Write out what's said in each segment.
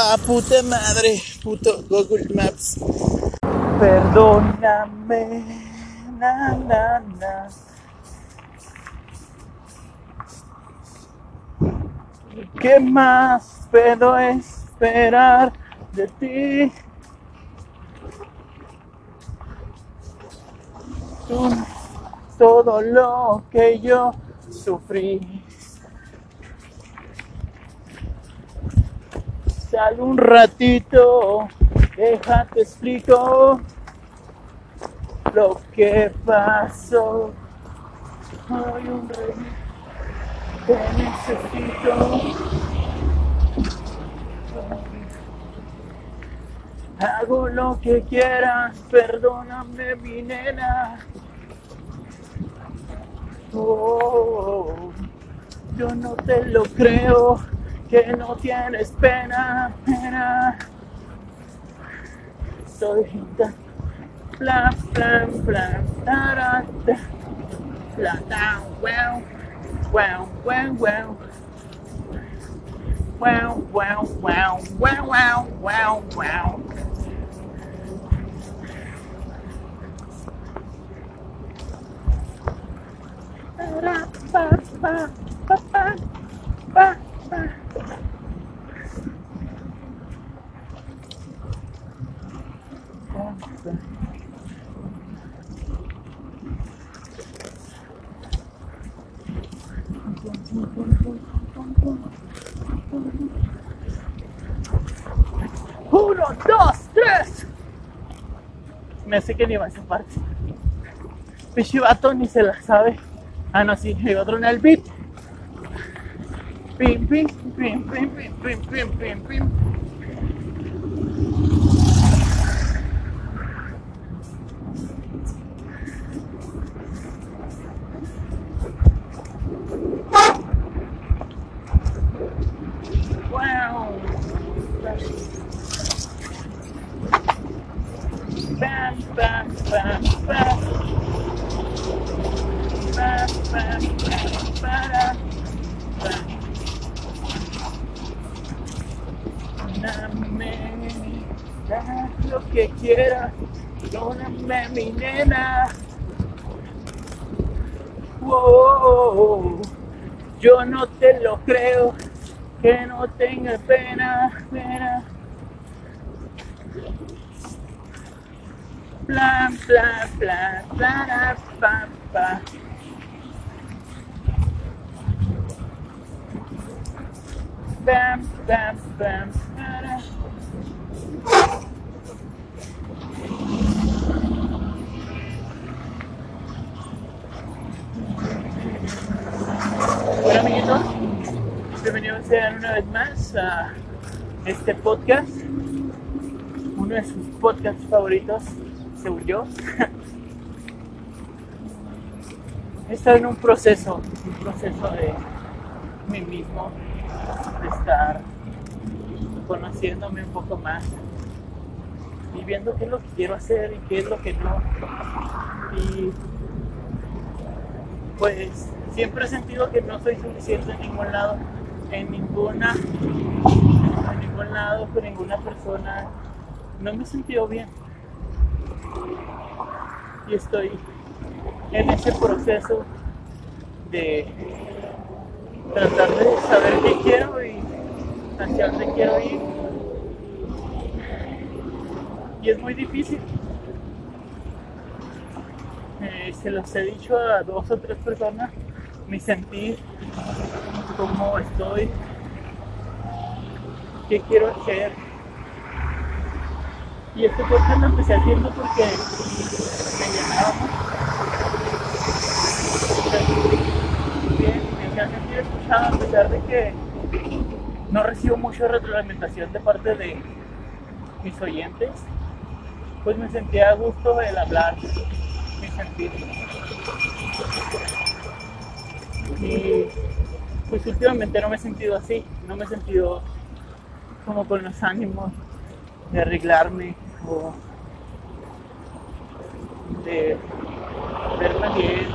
Ah, puta madre, puto Google Maps. Perdóname, na, na, na. ¿Qué más puedo esperar de ti? Todo lo que yo sufrí. Sal un ratito, déjate explico lo que pasó. Soy un rey, te necesito. Hago lo que quieras, perdóname mi nena. Oh, yo no te lo creo, que no tienes pena, pena. Soy gente. Bla, bla, bla, da, da, da. La, da, wow, wow, wow, wow. Wow, wow, wow, wow, wow, wow, wow. Da, da, ba, ba, ba, ba, ba. Uno, dos, tres. Me hace que ni va a esa parte. Pichivato ni se la sabe. Ah, no, sí, hay otro en el beat. Pim, pim, pim, pim, pim, pim, pim, pim, pim. Mi nena. Wow, yo no te lo creo, que no tenga pena, pena. Plan, plan, plan, plan, pa, pa. Bam, bam, bam, para. Sean una vez más a este podcast, uno de sus podcasts favoritos, según yo. He estado en un proceso, un proceso de mí mismo, de estar conociéndome un poco más y viendo qué es lo que quiero hacer y qué es lo que no. Y pues siempre he sentido que no soy suficiente en ningún lado, en ninguna, en ningún lado, con ninguna persona. No me he sentido bien. Y estoy en ese proceso de tratar de saber qué quiero y hacia dónde quiero ir. Y es muy difícil. Eh, se los he dicho a dos o tres personas mi sentir, cómo estoy, qué quiero hacer. Y este podcast lo empecé haciendo porque me. Bien, me escuchado a pesar de que no recibo mucha retroalimentación de parte de mis oyentes, pues me sentía a gusto el hablar mi sentir. Y pues últimamente no me he sentido así, no me he sentido como con los ánimos de arreglarme o de verme bien.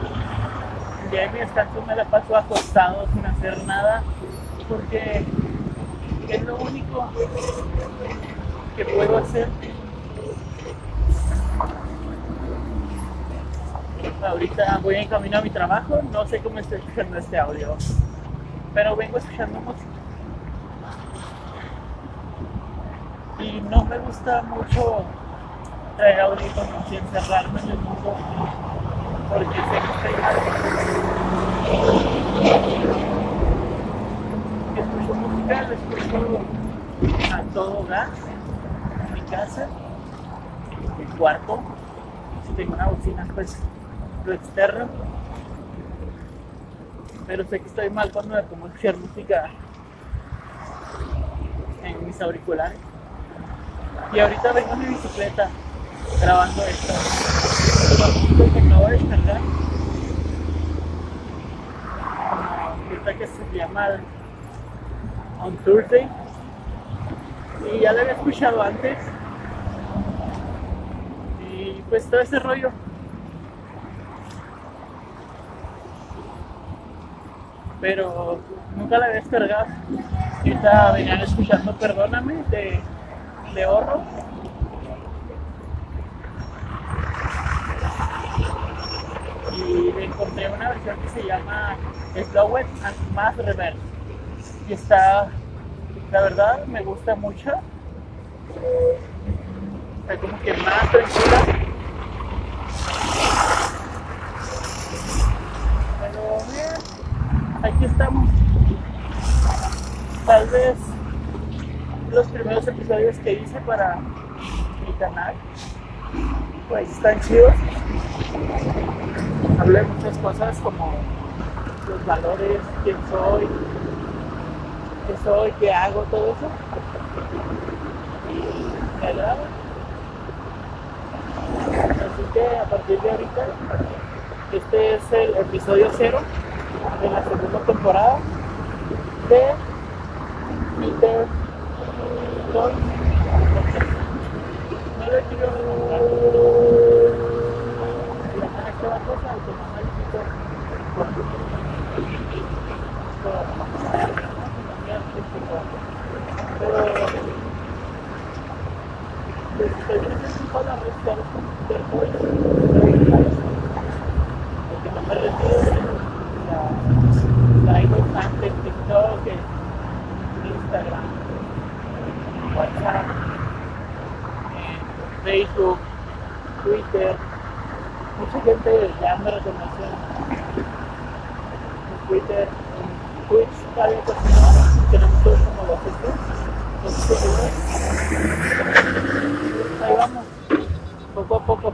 Día de mi descanso me la paso acostado sin hacer nada porque Es lo único que puedo hacer. Ahorita voy en camino a mi trabajo, no sé cómo estoy escuchando este audio, pero vengo escuchando música. Y no me gusta mucho traer audífonos y encerrarme en el mundo porque sé que estoy. Escucho música, la escucho a todo gas, en mi casa, en mi cuarto. Si tengo una bocina, pues lo externo. Pero sé que estoy mal cuando me pongo a escuchar música en mis auriculares. Y ahorita vengo en mi bicicleta grabando esto. Lo que acabo de descargar. Una que se llama On Thursday. Y ya la había escuchado antes. Y pues todo ese rollo. Pero nunca la había descargado. Ahorita venían escuchando Perdóname de, de Horro. y encontré una versión que se llama Slowed and Más Reverse. Y está, la verdad, me gusta mucho. Está como que más tranquila. Estamos. Tal vez los primeros episodios que hice para mi canal, pues están chidos hablé muchas cosas como los valores, quién soy, qué soy, qué hago, todo eso. Y me. Así que a partir de ahorita, este es el episodio cero de la segunda temporada de Peter automático pero porque no me retiro la, la ido tanto en TikTok, en Instagram, WhatsApp, en Facebook, Twitter mucha gente ya me reconoció en Twitter, en Twitch todavía continúa, tenemos todos como los seguidores, ahí vamos, poco a poco.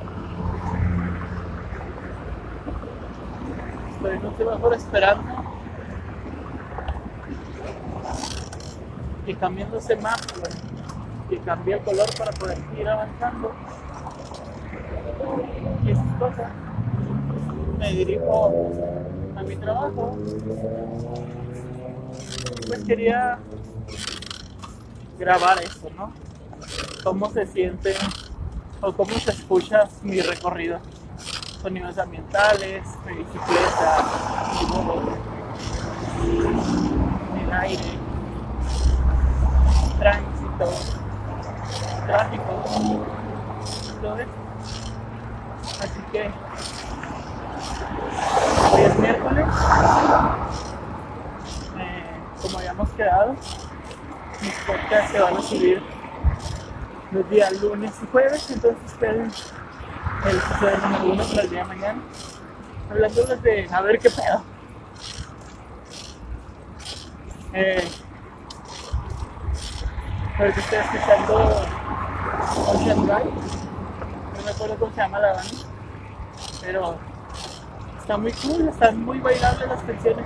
Pero no estoy mejor esperando que cambiándose más, que cambie el color para poder ir avanzando y esas cosas. Me dirijo a mi trabajo. Pues quería grabar eso, ¿no? Cómo se siente o cómo se escucha mi recorrido. Sonidos ambientales, bicicleta, el aire, tránsito, tráfico, todo eso. Así que hoy es miércoles. Eh, como habíamos quedado, mis podcasts se van a subir los días lunes y jueves, entonces esperen el episodio número uno para el día de mañana. Hablándoles de a ver qué pedo. Eh, ahorita estoy escuchando Ocean Drive. No me acuerdo cómo se llama la banda pero está muy cool, están muy bailables las canciones.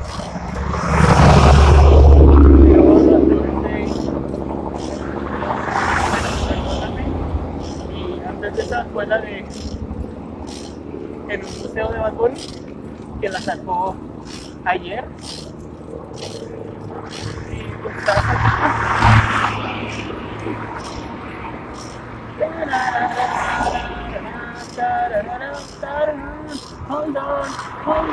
Y antes de esa fue la de en un museo de Bad que la sacó ayer. Y pues estaba Hold on, hold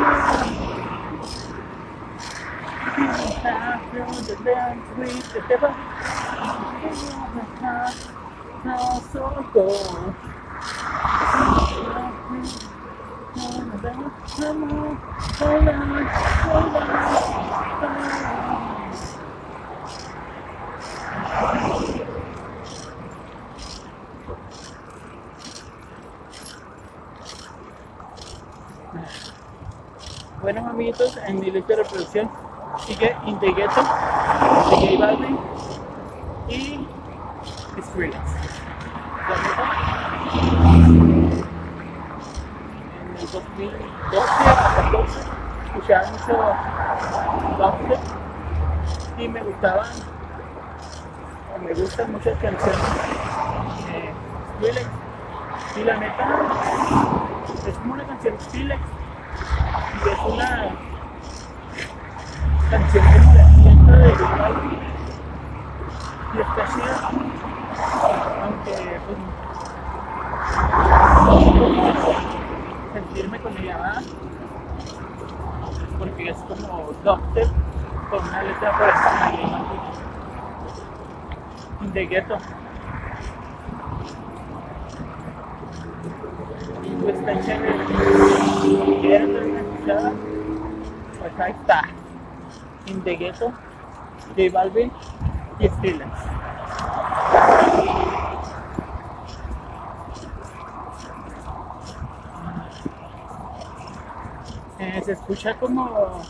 on. Bueno, amiguitos, en mi lista de reproducción sigue In Ghetto de J Balvin y Skrillex. La neta, En el 2012 a 14 escuchaba mucho dubstep y me gustaban o muchas canciones. De Skrillex y la neta es como una canción Skrillex y es una canción de fiesta de Balvin y está chida aunque pues sentirme con ella ¿verdad? porque es como dubstep con una letra encima de Ghetto y pues si quieren una pues ahí está. In the Ghetto J Balvin y Skrillex Eh, se escucha como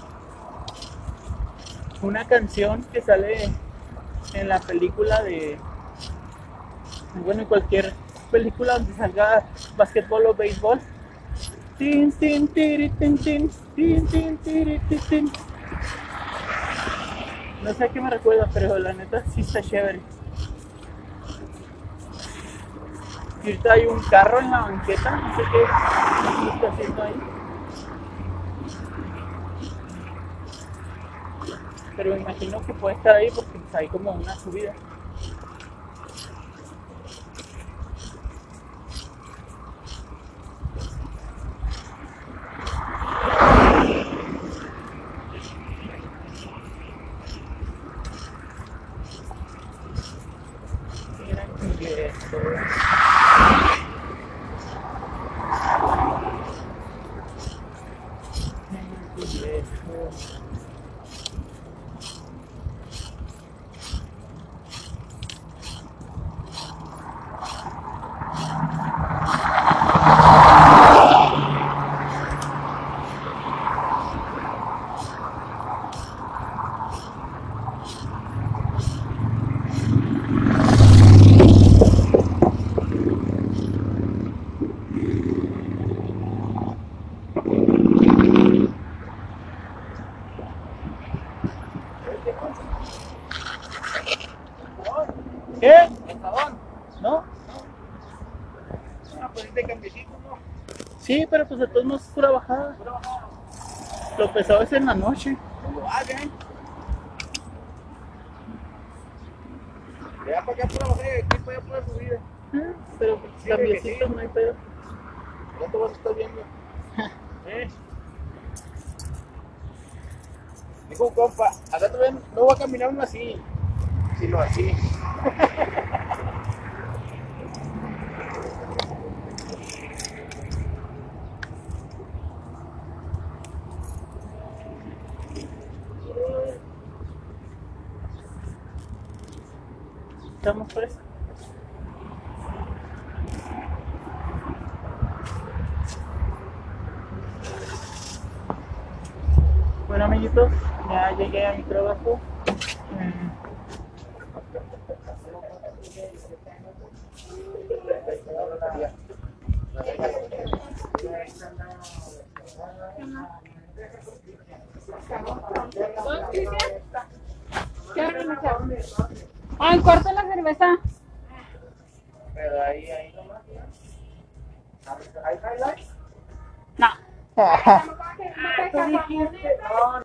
una canción que sale en la película de bueno en cualquier película donde salga basquetbol o béisbol. Tin tin tiri tin tin tin tin tiri tin no sé a qué me recuerda pero la neta sí está chévere. Y ahorita hay un carro en la banqueta no sé qué está haciendo ahí pero me imagino que puede estar ahí porque pues, hay como una subida. Sí, pero pues de todos modos es pura bajada. Pura bajada. Lo pesado es en la noche. ¿Cómo va, bien? De allá para acá pura bajada y aquí para allá pura subida. Ah, Pero pues Sí, no hay pedo. Ya te vas a estar viendo. ¿Eh? Dijo un compa, acá también no voy a caminar uno así, sino así. Estamos por eso. Bueno amiguitos, ya llegué a mi trabajo. Mm, ¿Qué Ah, en cuarto la cerveza. Pero ahí, ahí nomás. ¿Hay highlights? No,